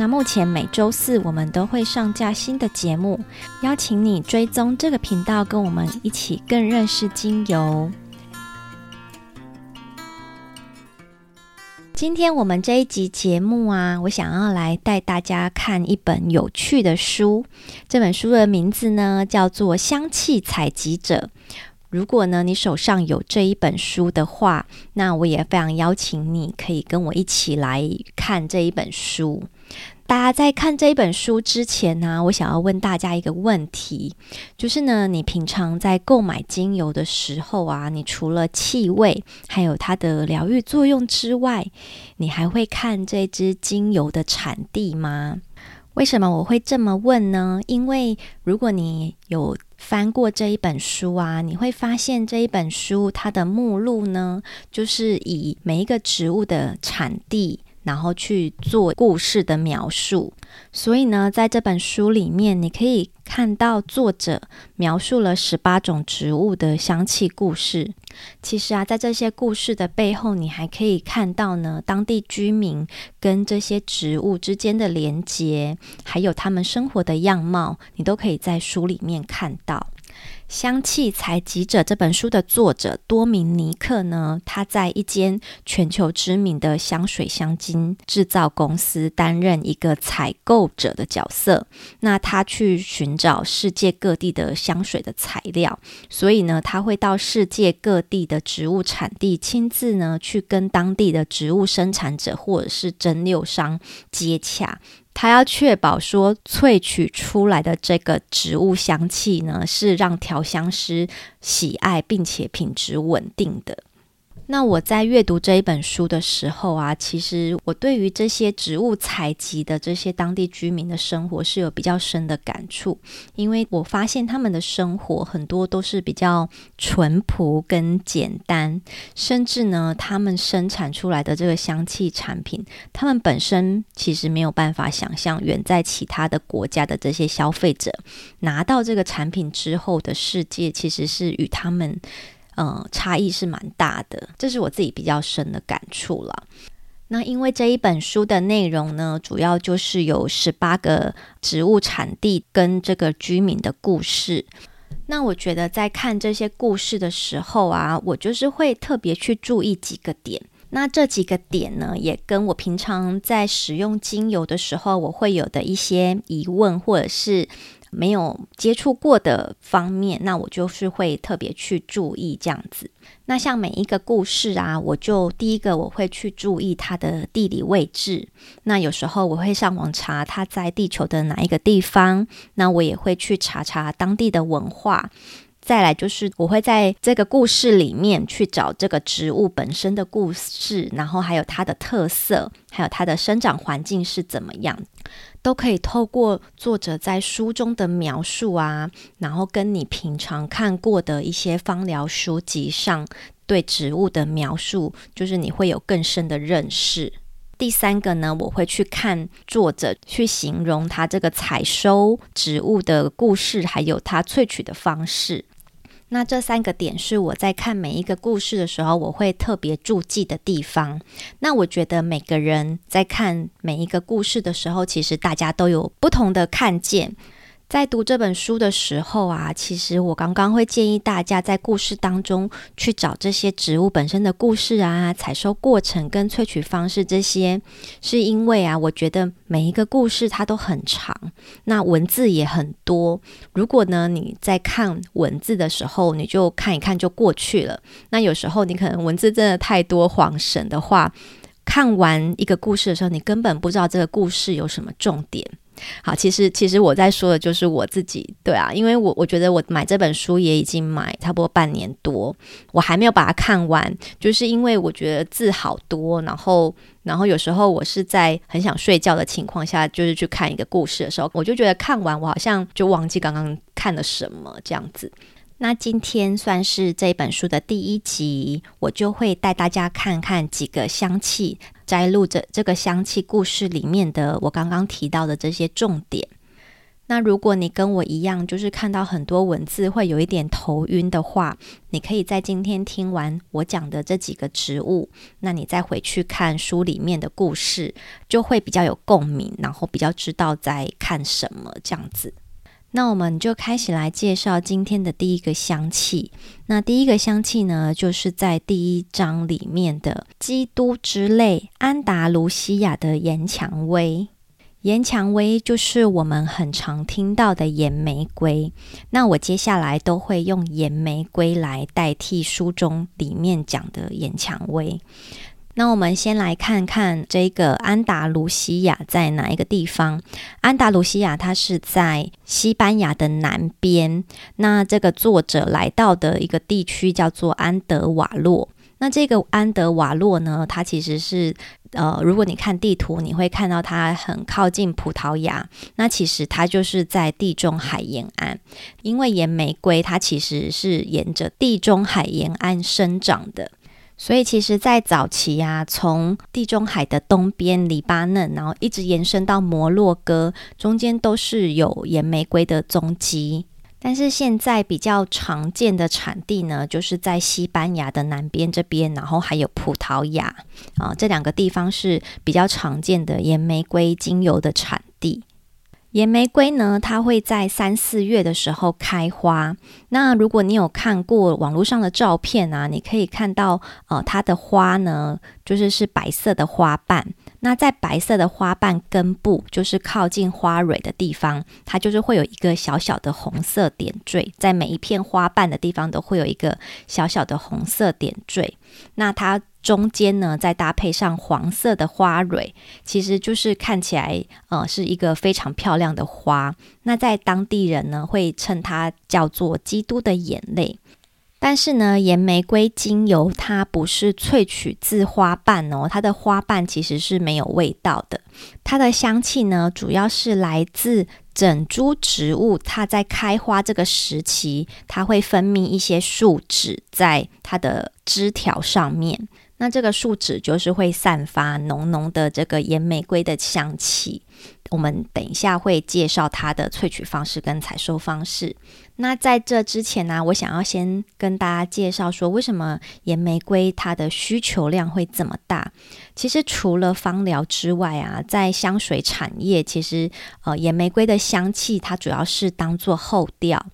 那目前每周四我们都会上架新的节目，邀请你追踪这个频道，跟我们一起更认识精油。今天我们这一集节目啊，我想要来带大家看一本有趣的书。这本书的名字呢，叫做《香气采集者》。如果呢，你手上有这一本书的话，那我也非常邀请你可以跟我一起来看这一本书。大家在看这一本书之前呢，我想要问大家一个问题，就是呢，你平常在购买精油的时候啊，你除了气味还有它的疗愈作用之外，你还会看这支精油的产地吗？为什么我会这么问呢？因为如果你有翻过这一本书啊，你会发现这一本书它的目录呢，就是以每一个植物的产地，然后去做故事的描述。所以呢，在这本书里面，你可以看到作者描述了十八种植物的香气故事。其实啊，在这些故事的背后，你还可以看到呢，当地居民跟这些植物之间的连接，还有他们生活的样貌，你都可以在书里面看到。《香气采集者》这本书的作者多明尼克呢，他在一间全球知名的香水香精制造公司担任一个采购者的角色。那他去寻找世界各地的香水的材料，所以呢，他会到世界各地的植物产地，亲自呢去跟当地的植物生产者或者是蒸馏商接洽。它要确保说，萃取出来的这个植物香气呢，是让调香师喜爱并且品质稳定的。那我在阅读这一本书的时候啊，其实我对于这些植物采集的这些当地居民的生活是有比较深的感触，因为我发现他们的生活很多都是比较淳朴跟简单，甚至呢，他们生产出来的这个香气产品，他们本身其实没有办法想象远在其他的国家的这些消费者拿到这个产品之后的世界，其实是与他们。嗯，差异是蛮大的，这是我自己比较深的感触了。那因为这一本书的内容呢，主要就是有十八个植物产地跟这个居民的故事。那我觉得在看这些故事的时候啊，我就是会特别去注意几个点。那这几个点呢，也跟我平常在使用精油的时候，我会有的一些疑问，或者是。没有接触过的方面，那我就是会特别去注意这样子。那像每一个故事啊，我就第一个我会去注意它的地理位置。那有时候我会上网查它在地球的哪一个地方，那我也会去查查当地的文化。再来就是我会在这个故事里面去找这个植物本身的故事，然后还有它的特色，还有它的生长环境是怎么样。都可以透过作者在书中的描述啊，然后跟你平常看过的一些芳疗书籍上对植物的描述，就是你会有更深的认识。第三个呢，我会去看作者去形容他这个采收植物的故事，还有他萃取的方式。那这三个点是我在看每一个故事的时候，我会特别注记的地方。那我觉得每个人在看每一个故事的时候，其实大家都有不同的看见。在读这本书的时候啊，其实我刚刚会建议大家在故事当中去找这些植物本身的故事啊、采收过程跟萃取方式这些，是因为啊，我觉得每一个故事它都很长，那文字也很多。如果呢你在看文字的时候，你就看一看就过去了。那有时候你可能文字真的太多晃神的话，看完一个故事的时候，你根本不知道这个故事有什么重点。好，其实其实我在说的就是我自己，对啊，因为我我觉得我买这本书也已经买差不多半年多，我还没有把它看完，就是因为我觉得字好多，然后然后有时候我是在很想睡觉的情况下，就是去看一个故事的时候，我就觉得看完我好像就忘记刚刚看了什么这样子。那今天算是这本书的第一集，我就会带大家看看几个香气，摘录这这个香气故事里面的我刚刚提到的这些重点。那如果你跟我一样，就是看到很多文字会有一点头晕的话，你可以在今天听完我讲的这几个植物，那你再回去看书里面的故事，就会比较有共鸣，然后比较知道在看什么这样子。那我们就开始来介绍今天的第一个香气。那第一个香气呢，就是在第一章里面的基督之泪——安达卢西亚的岩蔷薇。岩蔷薇就是我们很常听到的岩玫瑰。那我接下来都会用岩玫瑰来代替书中里面讲的岩蔷薇。那我们先来看看这个安达卢西亚在哪一个地方？安达卢西亚它是在西班牙的南边。那这个作者来到的一个地区叫做安德瓦洛。那这个安德瓦洛呢，它其实是呃，如果你看地图，你会看到它很靠近葡萄牙。那其实它就是在地中海沿岸，因为岩玫瑰它其实是沿着地中海沿岸生长的。所以，其实，在早期啊，从地中海的东边黎巴嫩，然后一直延伸到摩洛哥，中间都是有岩玫瑰的踪迹。但是，现在比较常见的产地呢，就是在西班牙的南边这边，然后还有葡萄牙啊，这两个地方是比较常见的岩玫瑰精油的产地。岩玫瑰呢，它会在三四月的时候开花。那如果你有看过网络上的照片啊，你可以看到，呃，它的花呢，就是是白色的花瓣。那在白色的花瓣根部，就是靠近花蕊的地方，它就是会有一个小小的红色点缀，在每一片花瓣的地方都会有一个小小的红色点缀。那它。中间呢，再搭配上黄色的花蕊，其实就是看起来，呃，是一个非常漂亮的花。那在当地人呢，会称它叫做“基督的眼泪”。但是呢，岩玫瑰精油它不是萃取自花瓣哦，它的花瓣其实是没有味道的。它的香气呢，主要是来自整株植物，它在开花这个时期，它会分泌一些树脂在它的枝条上面。那这个树脂就是会散发浓浓的这个岩玫瑰的香气。我们等一下会介绍它的萃取方式跟采收方式。那在这之前呢，我想要先跟大家介绍说，为什么岩玫瑰它的需求量会这么大？其实除了芳疗之外啊，在香水产业，其实呃岩玫瑰的香气它主要是当做后调。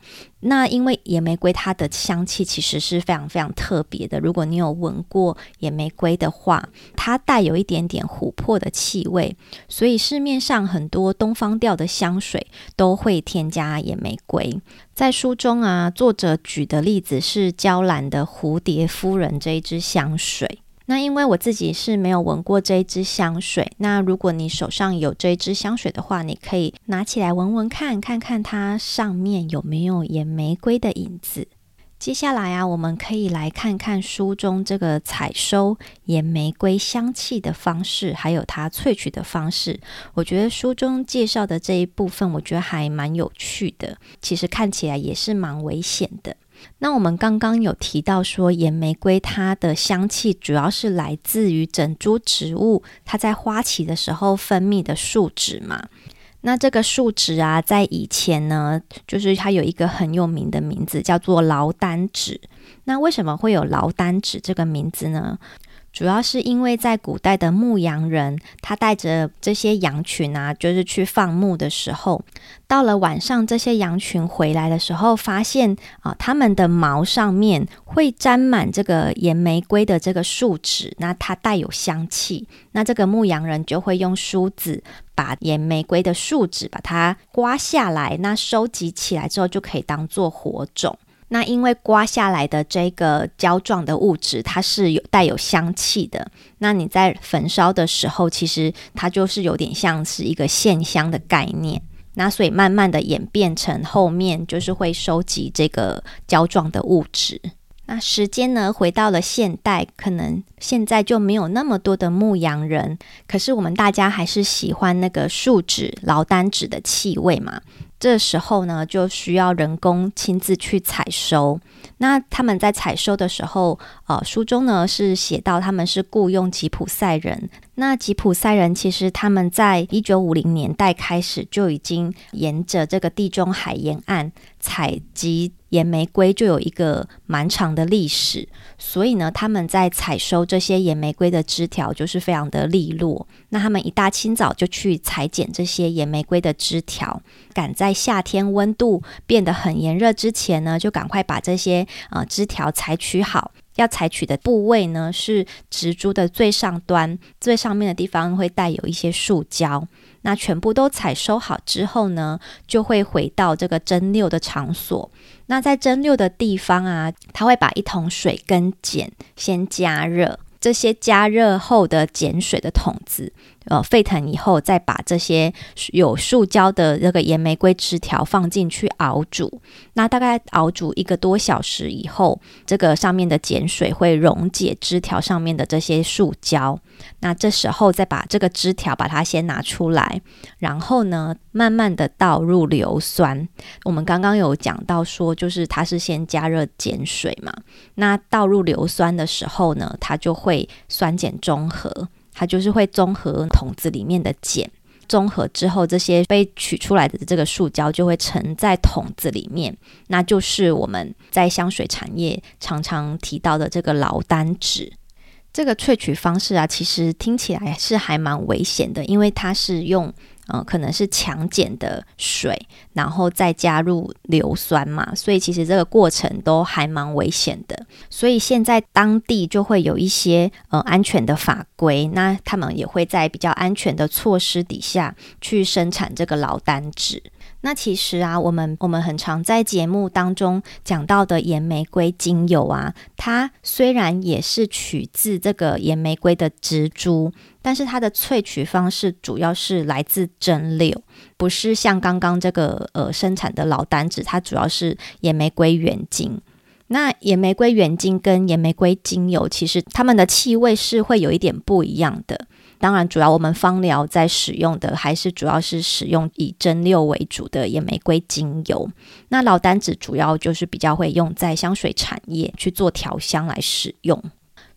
那因为野玫瑰它的香气其实是非常非常特别的，如果你有闻过野玫瑰的话，它带有一点点琥珀的气味，所以市面上很多东方调的香水都会添加野玫瑰。在书中啊，作者举的例子是娇兰的蝴蝶夫人这一支香水。那因为我自己是没有闻过这一支香水，那如果你手上有这一支香水的话，你可以拿起来闻闻看，看看它上面有没有野玫瑰的影子。接下来啊，我们可以来看看书中这个采收野玫瑰香气的方式，还有它萃取的方式。我觉得书中介绍的这一部分，我觉得还蛮有趣的。其实看起来也是蛮危险的。那我们刚刚有提到说，岩玫瑰它的香气主要是来自于整株植物它在花期的时候分泌的树脂嘛。那这个树脂啊，在以前呢，就是它有一个很有名的名字，叫做劳丹脂。那为什么会有劳丹脂这个名字呢？主要是因为在古代的牧羊人，他带着这些羊群啊，就是去放牧的时候，到了晚上，这些羊群回来的时候，发现啊，它们的毛上面会沾满这个岩玫瑰的这个树脂，那它带有香气，那这个牧羊人就会用梳子把岩玫瑰的树脂把它刮下来，那收集起来之后就可以当做火种。那因为刮下来的这个胶状的物质，它是有带有香气的。那你在焚烧的时候，其实它就是有点像是一个线香的概念。那所以慢慢的演变成后面就是会收集这个胶状的物质。那时间呢，回到了现代，可能现在就没有那么多的牧羊人，可是我们大家还是喜欢那个树脂劳丹脂的气味嘛。这时候呢，就需要人工亲自去采收。那他们在采收的时候，呃，书中呢是写到他们是雇佣吉普赛人。那吉普赛人其实他们在一九五零年代开始就已经沿着这个地中海沿岸采集岩玫瑰，就有一个蛮长的历史。所以呢，他们在采收这些岩玫瑰的枝条就是非常的利落。那他们一大清早就去裁剪这些岩玫瑰的枝条，赶在夏天温度变得很炎热之前呢，就赶快把这些呃枝条采取好。要采取的部位呢，是植株的最上端，最上面的地方会带有一些树胶。那全部都采收好之后呢，就会回到这个蒸馏的场所。那在蒸馏的地方啊，它会把一桶水跟碱先加热，这些加热后的碱水的桶子。呃，沸腾以后，再把这些有树胶的这个盐玫瑰枝条放进去熬煮。那大概熬煮一个多小时以后，这个上面的碱水会溶解枝条上面的这些树胶。那这时候再把这个枝条把它先拿出来，然后呢，慢慢的倒入硫酸。我们刚刚有讲到说，就是它是先加热碱水嘛。那倒入硫酸的时候呢，它就会酸碱中和。它就是会综合桶子里面的碱，综合之后，这些被取出来的这个树胶就会沉在桶子里面，那就是我们在香水产业常常提到的这个劳丹脂。这个萃取方式啊，其实听起来是还蛮危险的，因为它是用。呃，可能是强碱的水，然后再加入硫酸嘛，所以其实这个过程都还蛮危险的。所以现在当地就会有一些呃安全的法规，那他们也会在比较安全的措施底下去生产这个劳丹脂。那其实啊，我们我们很常在节目当中讲到的岩玫瑰精油啊，它虽然也是取自这个岩玫瑰的植株，但是它的萃取方式主要是来自蒸馏，不是像刚刚这个呃生产的老单子，它主要是岩玫瑰原精。那岩玫瑰原精跟岩玫瑰精油，其实它们的气味是会有一点不一样的。当然，主要我们芳疗在使用的还是主要是使用以蒸馏为主的野玫瑰精油。那老丹子主要就是比较会用在香水产业去做调香来使用。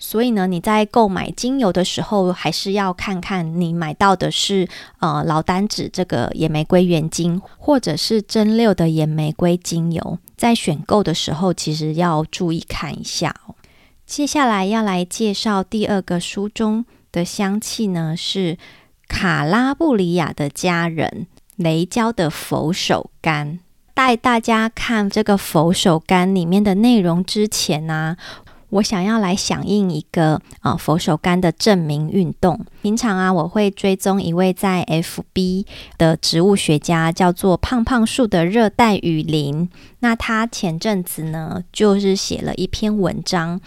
所以呢，你在购买精油的时候，还是要看看你买到的是呃老丹子这个野玫瑰原精，或者是蒸馏的野玫瑰精油。在选购的时候，其实要注意看一下哦。接下来要来介绍第二个书中。的香气呢，是卡拉布里亚的家人雷焦的佛手柑。带大家看这个佛手柑里面的内容之前呢、我想要来响应一个啊佛手柑的证明运动。平常啊，我会追踪一位在 FB 的植物学家，叫做胖胖树的热带雨林。那他前阵子呢，就是写了一篇文章。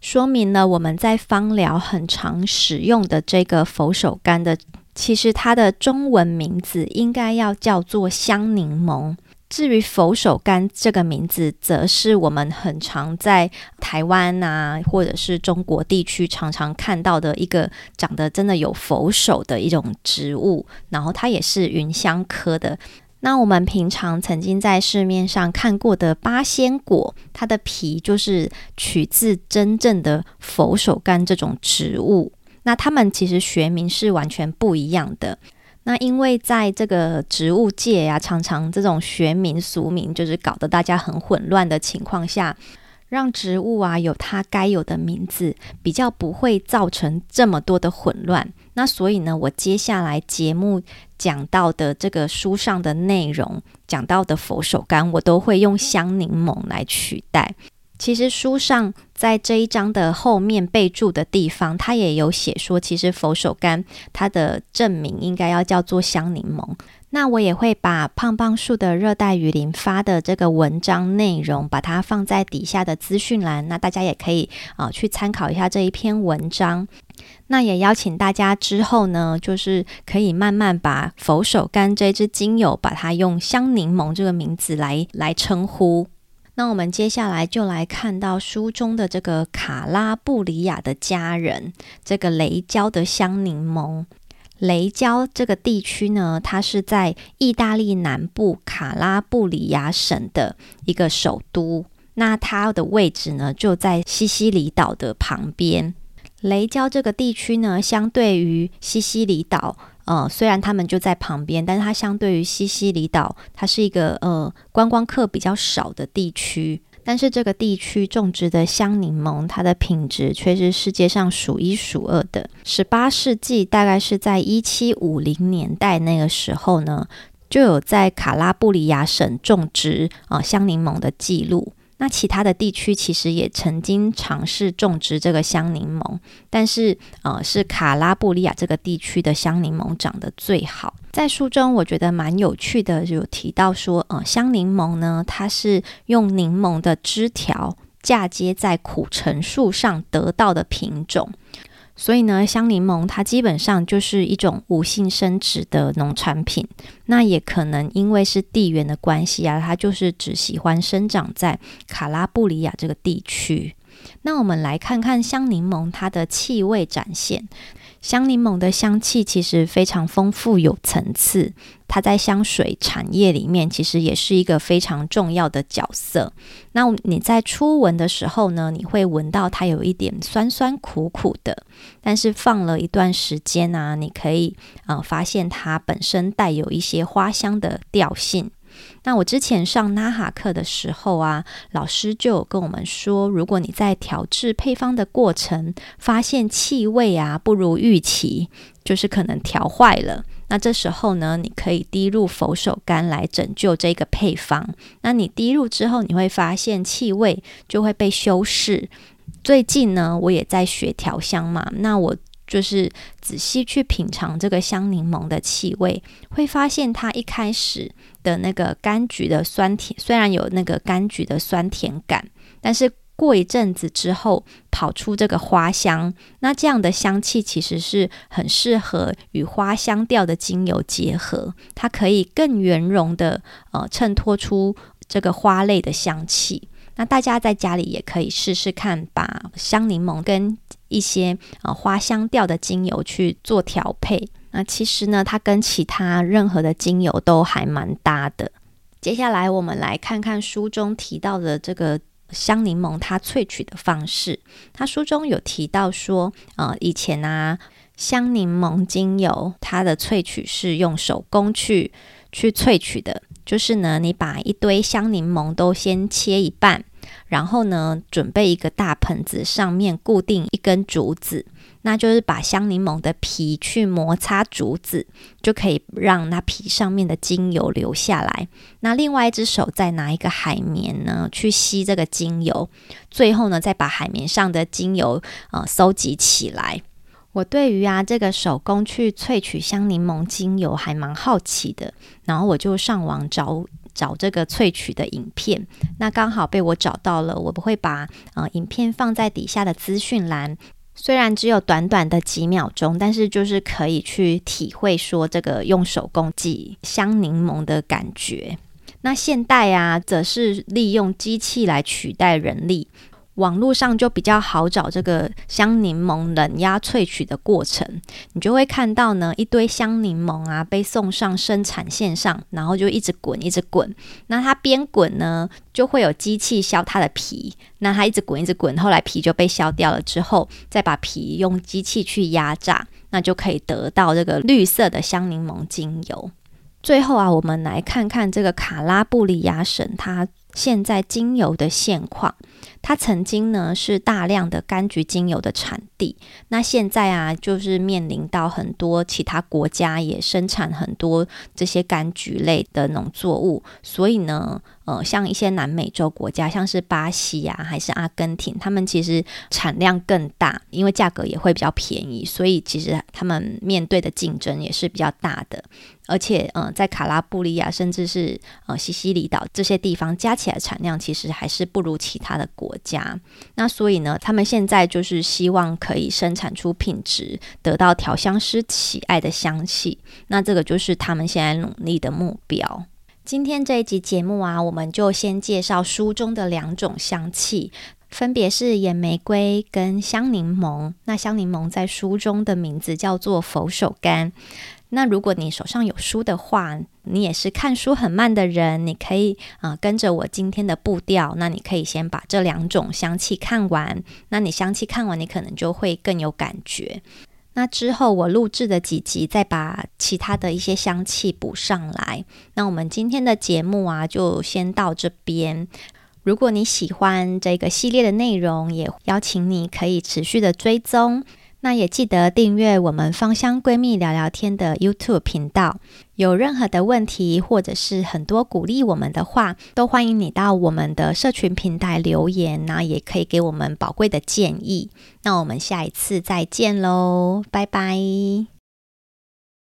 说明了我们在芳疗很常使用的这个佛手柑的，其实它的中文名字应该要叫做香柠檬。至于佛手柑这个名字，则是我们很常在台湾啊，或者是中国地区常常看到的一个长得真的有佛手的一种植物，然后它也是芸香科的。那我们平常曾经在市面上看过的八仙果，它的皮就是取自真正的佛手柑这种植物。那它们其实学名是完全不一样的。那因为在这个植物界呀、啊，常常这种学名俗名就是搞得大家很混乱的情况下，让植物啊有它该有的名字，比较不会造成这么多的混乱。那所以呢，我接下来节目讲到的这个书上的内容，讲到的佛手柑，我都会用香柠檬来取代。其实书上在这一章的后面备注的地方，它也有写说，其实佛手柑它的正名应该要叫做香柠檬。那我也会把胖胖树的热带雨林发的这个文章内容，把它放在底下的资讯栏，那大家也可以啊、去参考一下这一篇文章。那也邀请大家之后呢，就是可以慢慢把佛手柑这支精油，把它用香柠檬这个名字来来称呼。那我们接下来就来看到书中的这个卡拉布里亚的家人，这个雷焦的香柠檬。雷焦这个地区呢，它是在意大利南部卡拉布里亚省的一个首都。那它的位置呢，就在西西里岛的旁边。雷焦这个地区呢，相对于西西里岛，呃，虽然他们就在旁边，但是它相对于西西里岛，它是一个呃观光客比较少的地区。但是这个地区种植的香柠檬，它的品质却是世界上数一数二的。十八世纪大概是在一七五零年代那个时候呢，就有在卡拉布里亚省种植啊、呃、香柠檬的记录。那其他的地区其实也曾经尝试种植这个香柠檬，但是呃，是卡拉布里亚这个地区的香柠檬长得最好。在书中，我觉得蛮有趣的，有提到说，呃，香柠檬呢，它是用柠檬的枝条嫁接在苦橙树上得到的品种。所以呢，香柠檬它基本上就是一种无性生殖的农产品。那也可能因为是地缘的关系啊，它就是只喜欢生长在卡拉布里亚这个地区。那我们来看看香柠檬它的气味展现。香柠檬的香气其实非常丰富有层次，它在香水产业里面其实也是一个非常重要的角色。那你在初闻的时候呢，你会闻到它有一点酸酸苦苦的，但是放了一段时间啊，你可以呃发现它本身带有一些花香的调性。那我之前上纳哈课的时候啊，老师就有跟我们说，如果你在调制配方的过程发现气味啊不如预期，就是可能调坏了。那这时候呢，你可以滴入佛手柑来拯救这个配方。那你滴入之后，你会发现气味就会被修饰。最近呢，我也在学调香嘛，那我。就是仔细去品尝这个香柠檬的气味，会发现它一开始的那个柑橘的酸甜，虽然有那个柑橘的酸甜感，但是过一阵子之后跑出这个花香，那这样的香气其实是很适合与花香调的精油结合，它可以更圆融的呃衬托出这个花类的香气。那大家在家里也可以试试看，把香柠檬跟一些呃花香调的精油去做调配。那其实呢，它跟其他任何的精油都还蛮搭的。接下来我们来看看书中提到的这个香柠檬它萃取的方式。它书中有提到说，呃，以前啊，香柠檬精油它的萃取是用手工去去萃取的，就是呢，你把一堆香柠檬都先切一半。然后呢，准备一个大盆子，上面固定一根竹子，那就是把香柠檬的皮去摩擦竹子，就可以让那皮上面的精油流下来。那另外一只手再拿一个海绵呢，去吸这个精油，最后呢，再把海绵上的精油呃收集起来。我对于啊这个手工去萃取香柠檬精油还蛮好奇的，然后我就上网找。找这个萃取的影片，那刚好被我找到了。我不会把呃影片放在底下的资讯栏，虽然只有短短的几秒钟，但是就是可以去体会说这个用手工挤香柠檬的感觉。那现代啊，则是利用机器来取代人力。网络上就比较好找这个香柠檬冷压萃取的过程，你就会看到呢，一堆香柠檬啊被送上生产线上，然后就一直滚一直滚。那它边滚呢，就会有机器削它的皮。那它一直滚一直滚，后来皮就被削掉了之后，再把皮用机器去压榨，那就可以得到这个绿色的香柠檬精油。最后啊，我们来看看这个卡拉布里亚省它现在精油的现况。它曾经呢是大量的柑橘精油的产地，那现在啊就是面临到很多其他国家也生产很多这些柑橘类的农作物，所以呢。呃，像一些南美洲国家，像是巴西呀、啊，还是阿根廷，他们其实产量更大，因为价格也会比较便宜，所以其实他们面对的竞争也是比较大的。而且，呃，在卡拉布里亚，甚至是呃西西里岛这些地方，加起来产量其实还是不如其他的国家。那所以呢，他们现在就是希望可以生产出品质，得到调香师喜爱的香气。那这个就是他们现在努力的目标。今天这一集节目啊，我们就先介绍书中的两种香气，分别是野玫瑰跟香柠檬。那香柠檬在书中的名字叫做佛手柑。那如果你手上有书的话，你也是看书很慢的人，你可以啊、跟着我今天的步调，那你可以先把这两种香气看完。那你香气看完，你可能就会更有感觉。那之后我录制的几集，再把其他的一些香气补上来。那我们今天的节目啊，就先到这边。如果你喜欢这个系列的内容，也邀请你可以持续的追踪。那也记得订阅我们芳香闺蜜聊聊天的 YouTube 频道。有任何的问题，或者是很多鼓励我们的话，都欢迎你到我们的社群平台留言，那也可以给我们宝贵的建议。那我们下一次再见喽，拜拜。